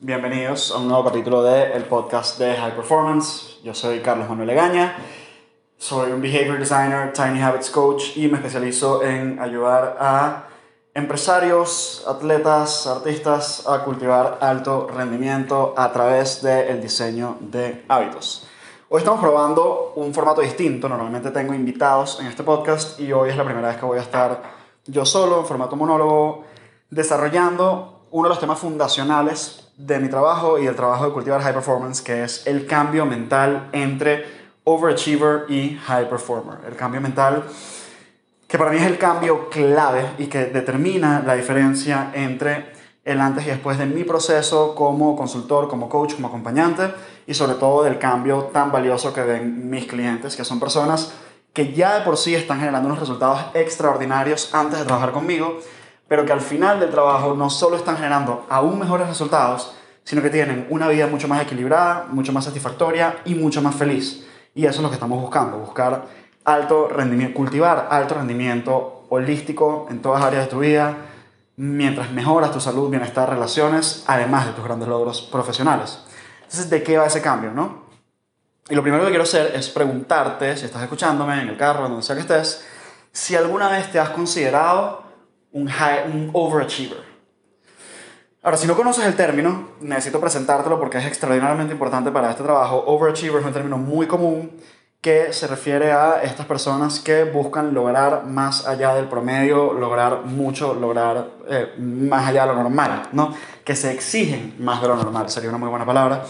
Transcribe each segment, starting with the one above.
Bienvenidos a un nuevo capítulo del podcast de High Performance. Yo soy Carlos Manuel Legaña, soy un Behavior Designer, Tiny Habits Coach y me especializo en ayudar a empresarios, atletas, artistas a cultivar alto rendimiento a través del diseño de hábitos. Hoy estamos probando un formato distinto, normalmente tengo invitados en este podcast y hoy es la primera vez que voy a estar yo solo en formato monólogo desarrollando uno de los temas fundacionales de mi trabajo y el trabajo de cultivar high performance, que es el cambio mental entre overachiever y high performer. El cambio mental que para mí es el cambio clave y que determina la diferencia entre el antes y después de mi proceso como consultor, como coach, como acompañante y sobre todo del cambio tan valioso que ven mis clientes, que son personas que ya de por sí están generando unos resultados extraordinarios antes de trabajar conmigo pero que al final del trabajo no solo están generando aún mejores resultados, sino que tienen una vida mucho más equilibrada, mucho más satisfactoria y mucho más feliz. Y eso es lo que estamos buscando, buscar alto rendimiento, cultivar alto rendimiento holístico en todas áreas de tu vida, mientras mejoras tu salud, bienestar, relaciones, además de tus grandes logros profesionales. Entonces, ¿de qué va ese cambio, no? Y lo primero que quiero hacer es preguntarte, si estás escuchándome en el carro, donde sea que estés, si alguna vez te has considerado un, un overachiever. Ahora, si no conoces el término, necesito presentártelo porque es extraordinariamente importante para este trabajo. Overachiever es un término muy común que se refiere a estas personas que buscan lograr más allá del promedio, lograr mucho, lograr eh, más allá de lo normal, ¿no? Que se exigen más de lo normal, sería una muy buena palabra.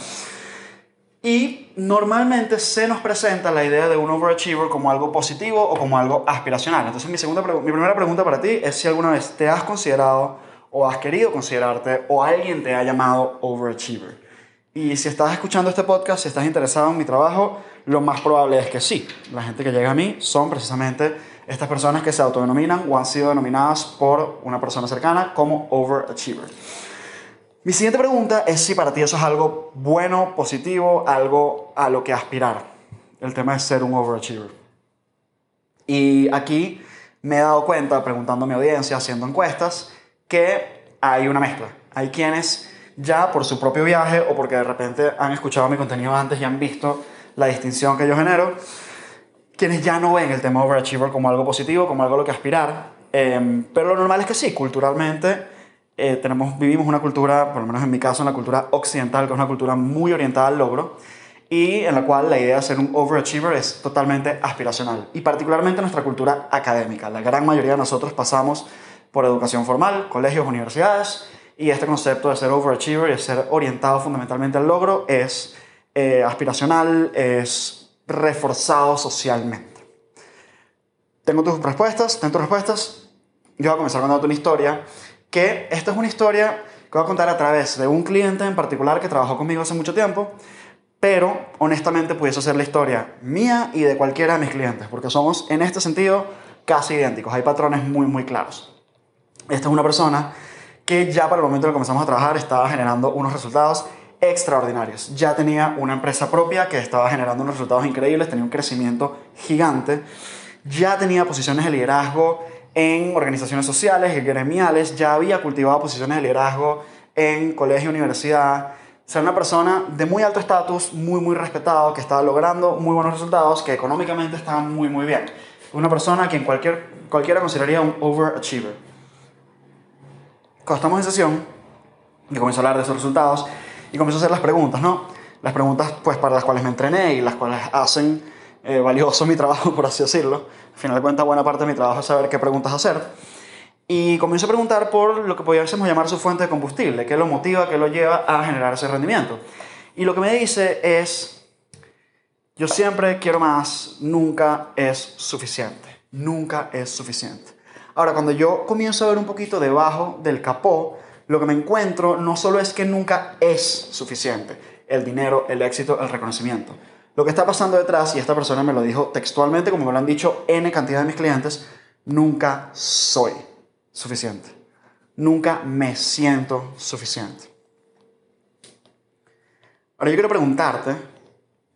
Y normalmente se nos presenta la idea de un overachiever como algo positivo o como algo aspiracional. Entonces mi, segunda, mi primera pregunta para ti es si alguna vez te has considerado o has querido considerarte o alguien te ha llamado overachiever. Y si estás escuchando este podcast, si estás interesado en mi trabajo, lo más probable es que sí. La gente que llega a mí son precisamente estas personas que se autodenominan o han sido denominadas por una persona cercana como overachiever. Mi siguiente pregunta es si para ti eso es algo bueno, positivo, algo a lo que aspirar. El tema es ser un overachiever. Y aquí me he dado cuenta, preguntando a mi audiencia, haciendo encuestas, que hay una mezcla. Hay quienes ya por su propio viaje o porque de repente han escuchado mi contenido antes y han visto la distinción que yo genero, quienes ya no ven el tema overachiever como algo positivo, como algo a lo que aspirar. Em, pero lo normal es que sí, culturalmente eh, tenemos, vivimos una cultura, por lo menos en mi caso, en la cultura occidental, que es una cultura muy orientada al logro y en la cual la idea de ser un overachiever es totalmente aspiracional y particularmente nuestra cultura académica. La gran mayoría de nosotros pasamos por educación formal, colegios, universidades y este concepto de ser overachiever y de ser orientado fundamentalmente al logro es eh, aspiracional, es reforzado socialmente. Tengo tus respuestas, tengo tus respuestas. Yo voy a comenzar contando una historia que esta es una historia que voy a contar a través de un cliente en particular que trabajó conmigo hace mucho tiempo, pero honestamente pudiese ser la historia mía y de cualquiera de mis clientes, porque somos en este sentido casi idénticos, hay patrones muy muy claros. Esta es una persona que ya para el momento en que comenzamos a trabajar estaba generando unos resultados extraordinarios. Ya tenía una empresa propia que estaba generando unos resultados increíbles, tenía un crecimiento gigante, ya tenía posiciones de liderazgo en organizaciones sociales y gremiales, ya había cultivado posiciones de liderazgo en colegio, universidad. Ser una persona de muy alto estatus, muy, muy respetado, que estaba logrando muy buenos resultados, que económicamente estaba muy, muy bien. Una persona que en cualquier, cualquiera consideraría un overachiever. Cuando estamos en sesión, y comienzo a hablar de esos resultados y comienzo a hacer las preguntas, ¿no? Las preguntas pues para las cuales me entrené y las cuales hacen eh, valioso mi trabajo, por así decirlo. Al final de cuentas, buena parte de mi trabajo es saber qué preguntas hacer. Y comienzo a preguntar por lo que podríamos llamar su fuente de combustible, qué lo motiva, qué lo lleva a generar ese rendimiento. Y lo que me dice es, yo siempre quiero más, nunca es suficiente, nunca es suficiente. Ahora, cuando yo comienzo a ver un poquito debajo del capó, lo que me encuentro no solo es que nunca es suficiente, el dinero, el éxito, el reconocimiento, lo que está pasando detrás, y esta persona me lo dijo textualmente, como me lo han dicho N cantidad de mis clientes, nunca soy suficiente. Nunca me siento suficiente. Ahora yo quiero preguntarte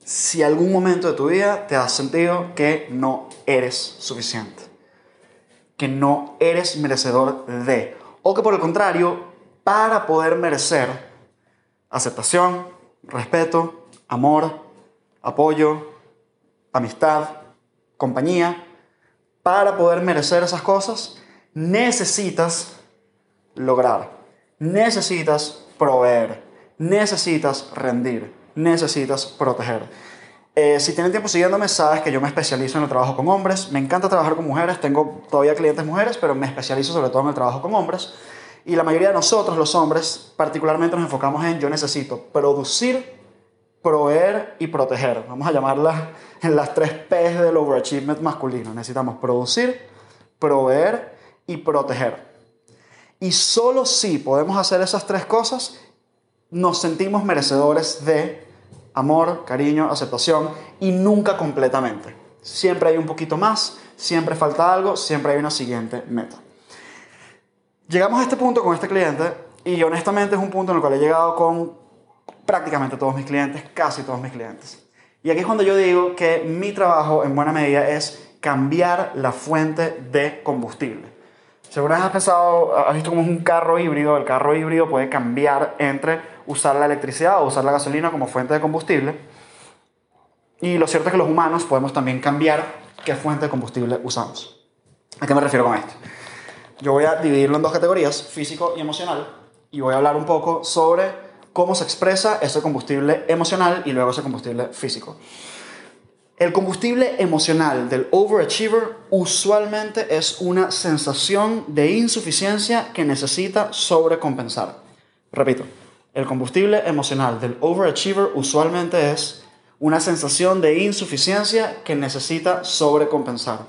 si algún momento de tu vida te has sentido que no eres suficiente, que no eres merecedor de, o que por el contrario, para poder merecer, aceptación, respeto, amor, apoyo, amistad, compañía, para poder merecer esas cosas, necesitas lograr, necesitas proveer, necesitas rendir, necesitas proteger. Eh, si tienen tiempo siguiéndome, sabes que yo me especializo en el trabajo con hombres. Me encanta trabajar con mujeres, tengo todavía clientes mujeres, pero me especializo sobre todo en el trabajo con hombres. Y la mayoría de nosotros, los hombres, particularmente nos enfocamos en yo necesito producir, proveer y proteger. Vamos a llamarlas las tres P's del overachievement masculino. Necesitamos producir, proveer y proteger. Y solo si podemos hacer esas tres cosas, nos sentimos merecedores de amor, cariño, aceptación y nunca completamente. Siempre hay un poquito más, siempre falta algo, siempre hay una siguiente meta. Llegamos a este punto con este cliente y honestamente es un punto en el cual he llegado con prácticamente todos mis clientes, casi todos mis clientes. Y aquí es cuando yo digo que mi trabajo en buena medida es cambiar la fuente de combustible. Según has pensado, has visto como es un carro híbrido, el carro híbrido puede cambiar entre usar la electricidad o usar la gasolina como fuente de combustible. Y lo cierto es que los humanos podemos también cambiar qué fuente de combustible usamos. ¿A qué me refiero con esto? Yo voy a dividirlo en dos categorías, físico y emocional, y voy a hablar un poco sobre cómo se expresa ese combustible emocional y luego ese combustible físico. El combustible emocional del overachiever usualmente es una sensación de insuficiencia que necesita sobrecompensar. Repito, el combustible emocional del overachiever usualmente es una sensación de insuficiencia que necesita sobrecompensar.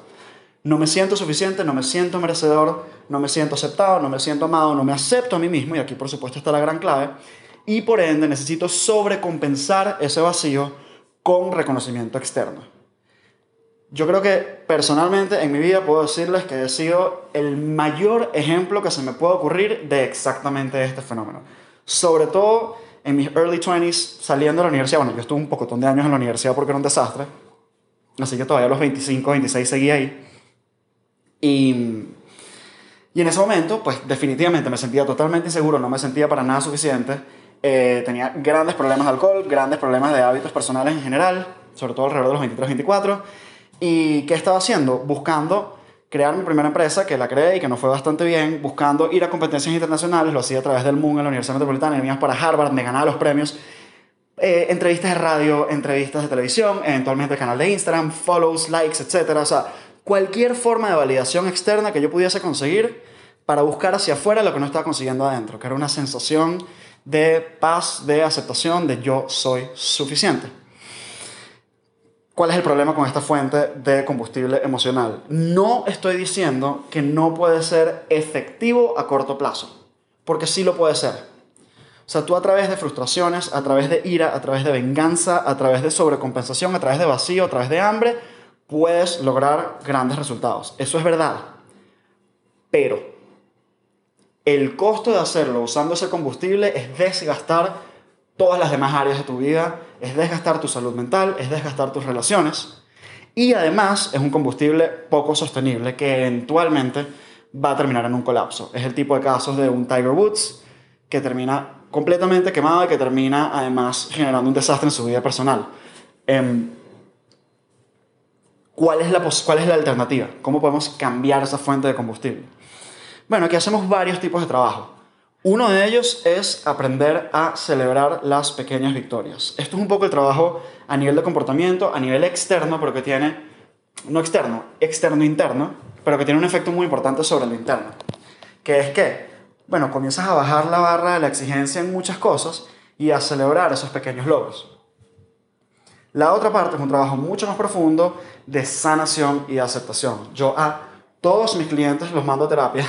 No me siento suficiente, no me siento merecedor, no me siento aceptado, no me siento amado, no me acepto a mí mismo, y aquí por supuesto está la gran clave, y por ende necesito sobrecompensar ese vacío con reconocimiento externo. Yo creo que personalmente en mi vida puedo decirles que he sido el mayor ejemplo que se me puede ocurrir de exactamente este fenómeno sobre todo en mis early 20s, saliendo de la universidad. Bueno, yo estuve un pocotón de años en la universidad porque era un desastre. Así que todavía a los 25, 26 seguía ahí. Y, y en ese momento, pues definitivamente me sentía totalmente inseguro, no me sentía para nada suficiente. Eh, tenía grandes problemas de alcohol, grandes problemas de hábitos personales en general, sobre todo alrededor de los 23, 24. ¿Y qué estaba haciendo? Buscando crear mi primera empresa, que la creé y que no fue bastante bien, buscando ir a competencias internacionales, lo hacía a través del MUN en la Universidad Metropolitana, y para Harvard, me ganaba los premios, eh, entrevistas de radio, entrevistas de televisión, eventualmente el canal de Instagram, follows, likes, etc. O sea, cualquier forma de validación externa que yo pudiese conseguir para buscar hacia afuera lo que no estaba consiguiendo adentro, que era una sensación de paz, de aceptación, de yo soy suficiente. ¿Cuál es el problema con esta fuente de combustible emocional? No estoy diciendo que no puede ser efectivo a corto plazo, porque sí lo puede ser. O sea, tú a través de frustraciones, a través de ira, a través de venganza, a través de sobrecompensación, a través de vacío, a través de hambre, puedes lograr grandes resultados. Eso es verdad. Pero el costo de hacerlo usando ese combustible es desgastar todas las demás áreas de tu vida, es desgastar tu salud mental, es desgastar tus relaciones y además es un combustible poco sostenible que eventualmente va a terminar en un colapso. Es el tipo de casos de un Tiger Woods que termina completamente quemado y que termina además generando un desastre en su vida personal. Em, ¿cuál, es la ¿Cuál es la alternativa? ¿Cómo podemos cambiar esa fuente de combustible? Bueno, aquí hacemos varios tipos de trabajo. Uno de ellos es aprender a celebrar las pequeñas victorias. Esto es un poco el trabajo a nivel de comportamiento, a nivel externo, pero que tiene, no externo, externo-interno, pero que tiene un efecto muy importante sobre lo interno. Que es que, bueno, comienzas a bajar la barra de la exigencia en muchas cosas y a celebrar esos pequeños logros. La otra parte es un trabajo mucho más profundo de sanación y aceptación. Yo a todos mis clientes los mando a terapia.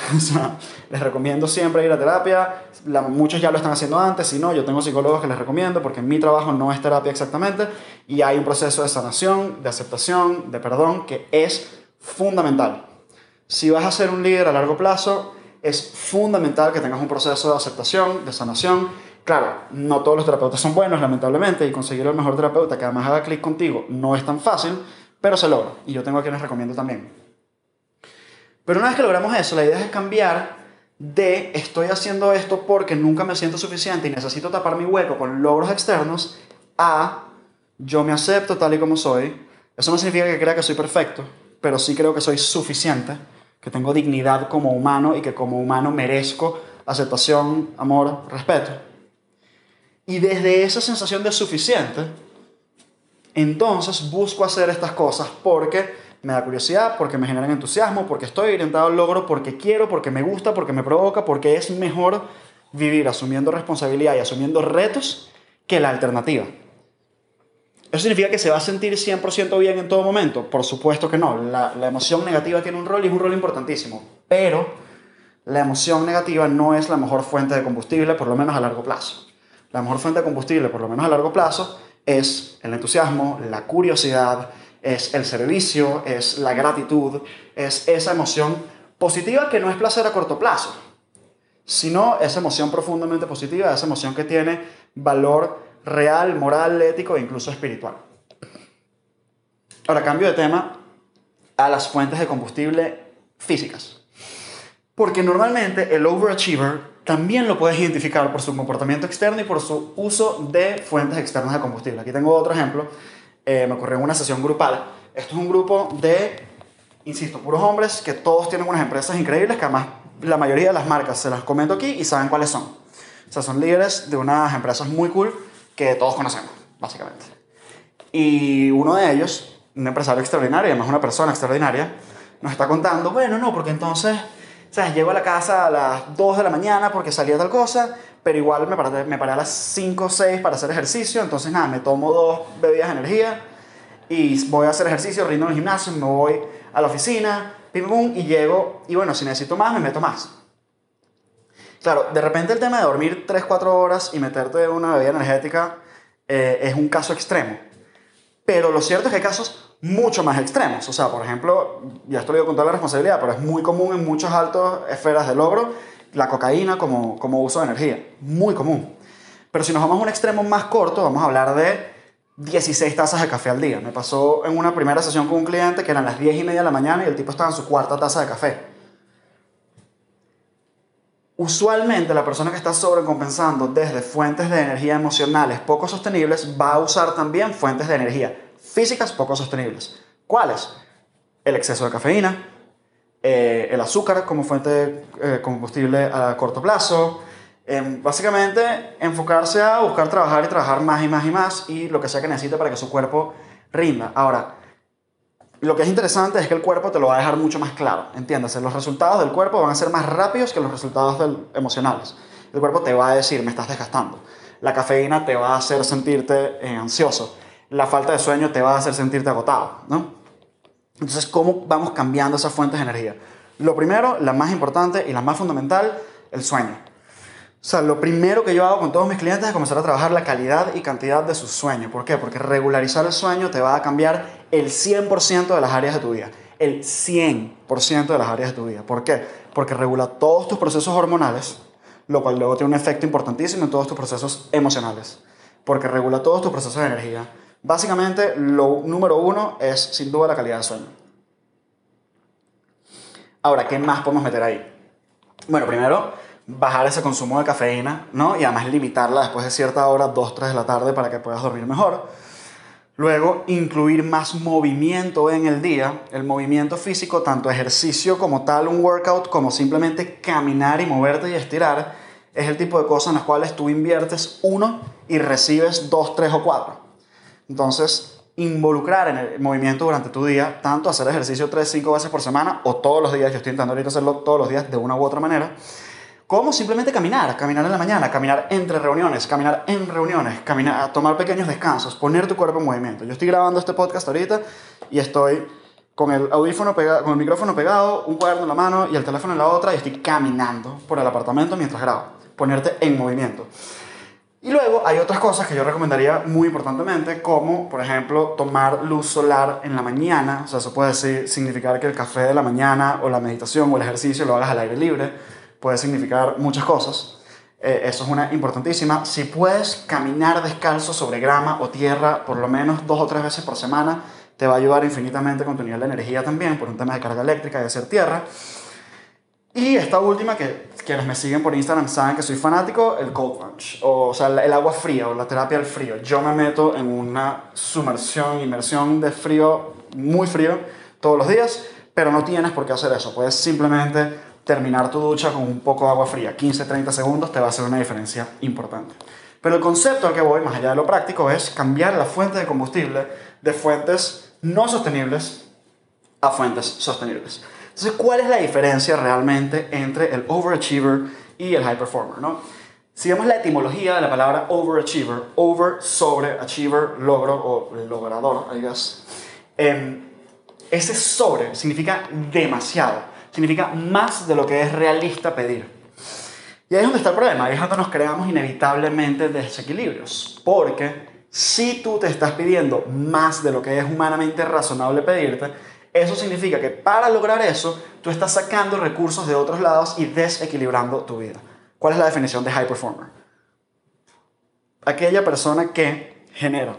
les recomiendo siempre ir a terapia. muchos ya lo están haciendo antes. Si no, yo tengo psicólogos que les recomiendo porque mi trabajo no es terapia exactamente. Y hay un proceso de sanación, de aceptación, de perdón que es fundamental. Si vas a ser un líder a largo plazo, es fundamental que tengas un proceso de aceptación, de sanación. Claro, no todos los terapeutas son buenos, lamentablemente, y conseguir el mejor terapeuta que además haga clic contigo no es tan fácil, pero se logra. Y yo tengo a quienes recomiendo también. Pero una vez que logramos eso, la idea es cambiar de estoy haciendo esto porque nunca me siento suficiente y necesito tapar mi hueco con logros externos, a yo me acepto tal y como soy. Eso no significa que crea que soy perfecto, pero sí creo que soy suficiente, que tengo dignidad como humano y que como humano merezco aceptación, amor, respeto. Y desde esa sensación de suficiente, entonces busco hacer estas cosas porque me da curiosidad, porque me generan entusiasmo, porque estoy orientado al logro, porque quiero, porque me gusta, porque me provoca, porque es mejor vivir asumiendo responsabilidad y asumiendo retos que la alternativa. ¿Eso significa que se va a sentir 100% bien en todo momento? Por supuesto que no. La, emoción negativa tiene un rol y es un rol importantísimo. Pero la emoción negativa no es la mejor fuente de combustible, por lo menos a largo plazo. La mejor fuente de combustible, por lo menos a largo plazo, es el entusiasmo, la curiosidad, es el servicio, es la gratitud, es esa emoción positiva que no es placer a corto plazo, sino esa emoción profundamente positiva, esa emoción que tiene valor real, moral, ético e incluso espiritual. Ahora cambio de tema a las fuentes de combustible físicas. Porque normalmente el overachiever también lo puedes identificar por su comportamiento externo y por su uso de fuentes externas de combustible. Aquí tengo otro ejemplo eh, me ocurrió en una sesión grupal. Esto es un grupo de, insisto, puros hombres que todos tienen unas empresas increíbles que además la mayoría de las marcas se las comento aquí y saben cuáles son. O sea, son líderes de unas empresas muy cool que todos conocemos, básicamente. Y uno de ellos, un empresario extraordinario, además una persona extraordinaria, nos está contando, bueno, no, porque entonces, sea, llego a la casa a las 2 de la mañana porque salía tal cosa, pero igual me paré, a las 5 o 6 para hacer ejercicio, entonces nada, me tomo dos bebidas de energía y voy a hacer ejercicio, rindo en el gimnasio, me voy a la oficina, pim pum, y llego, y bueno, si necesito más, me meto más. Claro, de repente el tema de dormir 3-4 horas y meterte una bebida energética eh, es un caso extremo. Pero lo cierto es que hay casos mucho más extremos. O sea, por ejemplo, ya esto lo digo con toda la responsabilidad, pero es muy común en muchas altas esferas de logro la cocaína como, como uso de energía. Muy común. Pero si nos vamos a un extremo más corto, vamos a hablar de 16 tazas de café al día. Me pasó en una primera sesión con un cliente que eran las 10 y media de la mañana y el tipo estaba en su cuarta taza de café. Usualmente la persona que está sobrecompensando desde fuentes de energía emocionales poco sostenibles va a usar también fuentes de energía físicas poco sostenibles. ¿Cuáles? El exceso de cafeína, eh, el azúcar como fuente de eh, combustible a corto plazo. Em, básicamente, enfocarse a buscar trabajar y trabajar más y más y más y lo que sea que necesite para que su cuerpo rinda. Ahora, lo que es interesante es que el cuerpo te lo va a dejar mucho más claro, entiéndase. Los resultados del cuerpo van a ser más rápidos que los resultados emocionales. El cuerpo te va a decir, me estás desgastando. La cafeína te va a hacer sentirte eh, ansioso. La falta de sueño te va a hacer sentirte agotado, ¿no? Entonces, ¿cómo vamos cambiando esas fuentes de energía? Lo primero, la más importante y la más fundamental, el sueño. O sea, lo primero que yo hago con todos mis clientes es comenzar a trabajar la calidad y cantidad de su sueño. ¿Por qué? Porque regularizar el sueño te va a cambiar el 100% de las áreas de tu vida. El 100% de las áreas de tu vida. ¿Por qué? Porque regula todos tus procesos hormonales, lo cual luego tiene un efecto importantísimo en todos tus procesos emocionales. Porque regula todos tus procesos de energía Básicamente, lo número uno es sin duda la calidad del sueño. Ahora, ¿qué más podemos meter ahí? Bueno, primero, bajar ese consumo de cafeína, ¿no? Y además limitarla después de cierta hora, 2, 3 de la tarde, para que puedas dormir mejor. Luego, incluir más movimiento en el día. El movimiento físico, tanto ejercicio como tal, un workout, como simplemente caminar y moverte y estirar, es el tipo de cosas en las cuales tú inviertes uno y recibes dos, tres o cuatro. Entonces, involucrar en el movimiento durante tu día, tanto hacer ejercicio 3, 5 veces por semana o todos los días, yo estoy intentando ahorita hacerlo todos los días de una u otra manera, como simplemente caminar, caminar en la mañana, caminar entre reuniones, caminar en reuniones, caminar, tomar pequeños descansos, poner tu cuerpo en movimiento. Yo estoy grabando este podcast ahorita y estoy con el audífono con el micrófono pegado, un cuaderno en la mano y el teléfono en la otra y estoy caminando por el apartamento mientras grabo. Ponerte en movimiento. Y luego hay otras cosas que yo recomendaría muy importantemente, como por ejemplo tomar luz solar en la mañana. O sea, eso puede significar que el café de la mañana o la meditación o el ejercicio lo hagas al aire libre. Puede significar muchas cosas. Eh, eso es una importantísima. Si puedes caminar descalzo sobre grama o tierra por lo menos dos o tres veces por semana, te va a ayudar infinitamente con tu nivel de energía también, por un tema de carga eléctrica y de hacer tierra. Y esta última, que quienes me siguen por Instagram saben que soy fanático, el cold plunge, o, sea, el agua fría o la terapia del frío. Yo me meto en una sumersión, inmersión de frío, muy frío, todos los días, pero no tienes por qué hacer eso. Puedes simplemente terminar tu ducha con un poco de agua fría, 15-30 segundos, te va a hacer una diferencia importante. Pero el concepto al que voy, más allá de lo práctico, es cambiar la fuente de combustible de fuentes no sostenibles a fuentes sostenibles. Entonces, ¿cuál es la diferencia realmente entre el overachiever y el high performer? ¿no? Si vemos la etimología de la palabra overachiever, over, sobre, achiever, logro o logrador, I guess, em, ese sobre significa demasiado, significa más de lo que es realista pedir. Y ahí es donde está el problema, ahí es donde nos creamos inevitablemente desequilibrios, porque si tú te estás pidiendo más de lo que es humanamente razonable pedirte, eso significa que para lograr eso, tú estás sacando recursos de otros lados y desequilibrando tu vida. ¿Cuál es la definición de high performer? Aquella persona que genera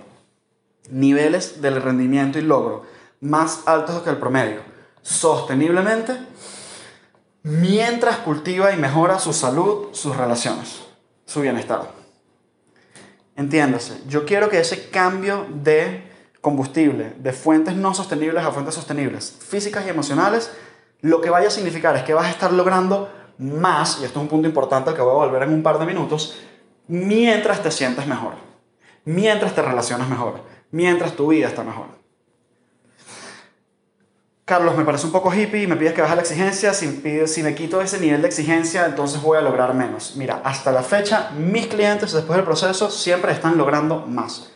niveles del rendimiento y logro más altos que el promedio, sosteniblemente, mientras cultiva y mejora su salud, sus relaciones, su bienestar. Entiéndase, yo quiero que ese cambio de combustible de fuentes no sostenibles a fuentes sostenibles, físicas y emocionales, lo que vaya a significar es que vas a estar logrando más, y esto es un punto importante al que voy a volver en un par de minutos, mientras te sientes mejor, mientras te relacionas mejor, mientras tu vida está mejor. Carlos, me parece un poco hippie me pides que baje la exigencia. Si, si me quito ese nivel de exigencia, entonces voy a lograr menos. Mira, hasta la fecha, mis clientes después del proceso siempre están logrando más.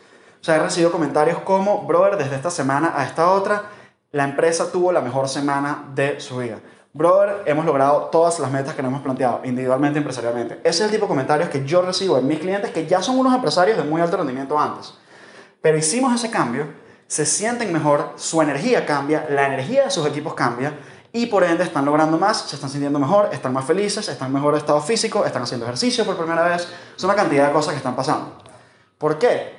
Sea, he recibido comentarios como, brother, desde esta semana a esta otra, la empresa tuvo la mejor semana de su vida. Brother, hemos logrado todas las metas que nos hemos planteado, individualmente empresarialmente. Ese es el tipo de comentarios que yo recibo de mis clientes que ya son unos empresarios de muy alto rendimiento antes. Pero hicimos ese cambio, se sienten mejor, su energía cambia, la energía de sus equipos cambia y por ende están logrando más, se están sintiendo mejor, están más felices, están en mejor estado físico, están haciendo ejercicio por primera vez. Es una cantidad de cosas que están pasando. ¿Por qué?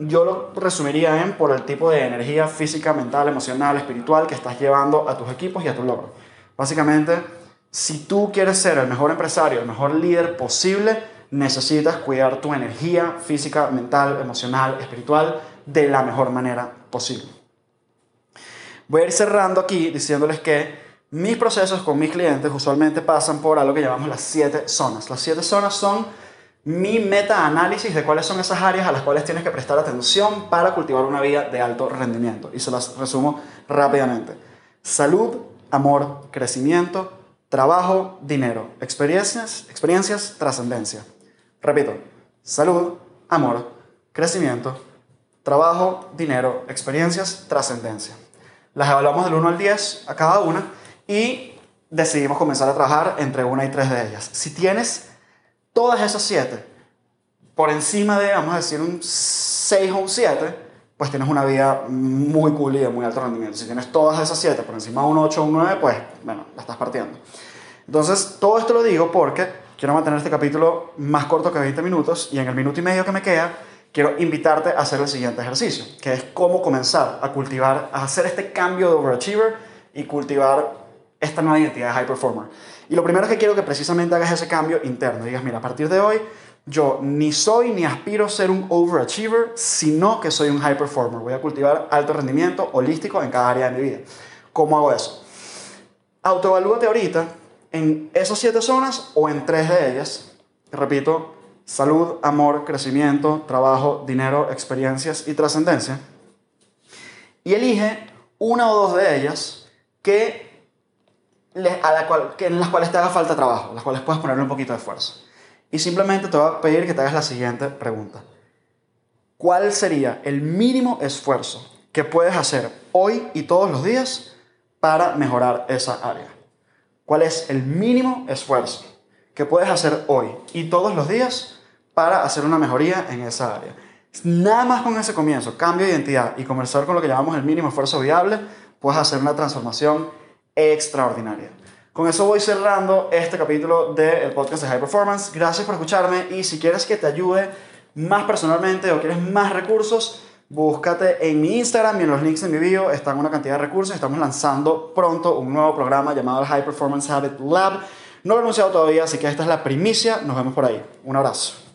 Yo lo resumiría en por el tipo de energía física, mental, emocional, espiritual que estás llevando a tus equipos y a tu logro. Básicamente, si tú quieres ser el mejor empresario, el mejor líder posible, necesitas cuidar tu energía física, mental, emocional, espiritual de la mejor manera posible. Voy a ir cerrando aquí diciéndoles que mis procesos con mis clientes usualmente pasan por algo que llamamos las siete zonas. Las siete zonas son mi meta-análisis de cuáles son esas áreas a las cuales tienes que prestar atención para cultivar una vida de alto rendimiento. Y se las resumo rápidamente. Salud, amor, crecimiento, trabajo, dinero, experiencias, experiencias, trascendencia. Repito, salud, amor, crecimiento, trabajo, dinero, experiencias, trascendencia. Las evaluamos del 1 al 10 a cada una y decidimos comenzar a trabajar entre una y tres de ellas. Si tienes todas esas siete, por encima de, vamos a decir, un 6 o un 7, pues tienes una vida muy cool y de muy alto rendimiento. Si tienes todas esas siete por encima de un 8 o un 9, pues, bueno, la estás partiendo. Entonces, todo esto lo digo porque quiero mantener este capítulo más corto que 20 minutos y en el minuto y medio que me queda, quiero invitarte a hacer el siguiente ejercicio, que es cómo comenzar a cultivar, a hacer este cambio de overachiever y cultivar esta nueva identidad de high performer. Y lo primero que quiero que precisamente hagas ese cambio interno. Digas, mira, a partir de hoy yo ni soy ni aspiro a ser un overachiever, sino que soy un high performer. Voy a cultivar alto rendimiento holístico en cada área de mi vida. ¿Cómo hago eso? Autoevalúate ahorita en esas siete zonas o en tres de ellas. Repito, salud, amor, crecimiento, trabajo, dinero, experiencias y trascendencia. Y elige una o dos de ellas que a la cual, que en las cuales te haga falta trabajo, las cuales puedas ponerle un poquito de esfuerzo. Y simplemente te voy a pedir que te hagas la siguiente pregunta. ¿Cuál sería el mínimo esfuerzo que puedes hacer hoy y todos los días para mejorar esa área? ¿Cuál es el mínimo esfuerzo que puedes hacer hoy y todos los días para hacer una mejoría en esa área? Nada más con ese comienzo, cambio de identidad y conversar con lo que llamamos el mínimo esfuerzo viable, puedes hacer una transformación extraordinaria. Con eso voy cerrando este capítulo del podcast de High Performance. Gracias por escucharme y si quieres que te ayude más personalmente o quieres más recursos, Búscate en mi Instagram y en los links de mi bio están una cantidad de recursos. Estamos lanzando pronto un nuevo programa llamado el High Performance Habit Lab. No lo he anunciado todavía, así que esta es la primicia. Nos vemos por ahí. Un abrazo.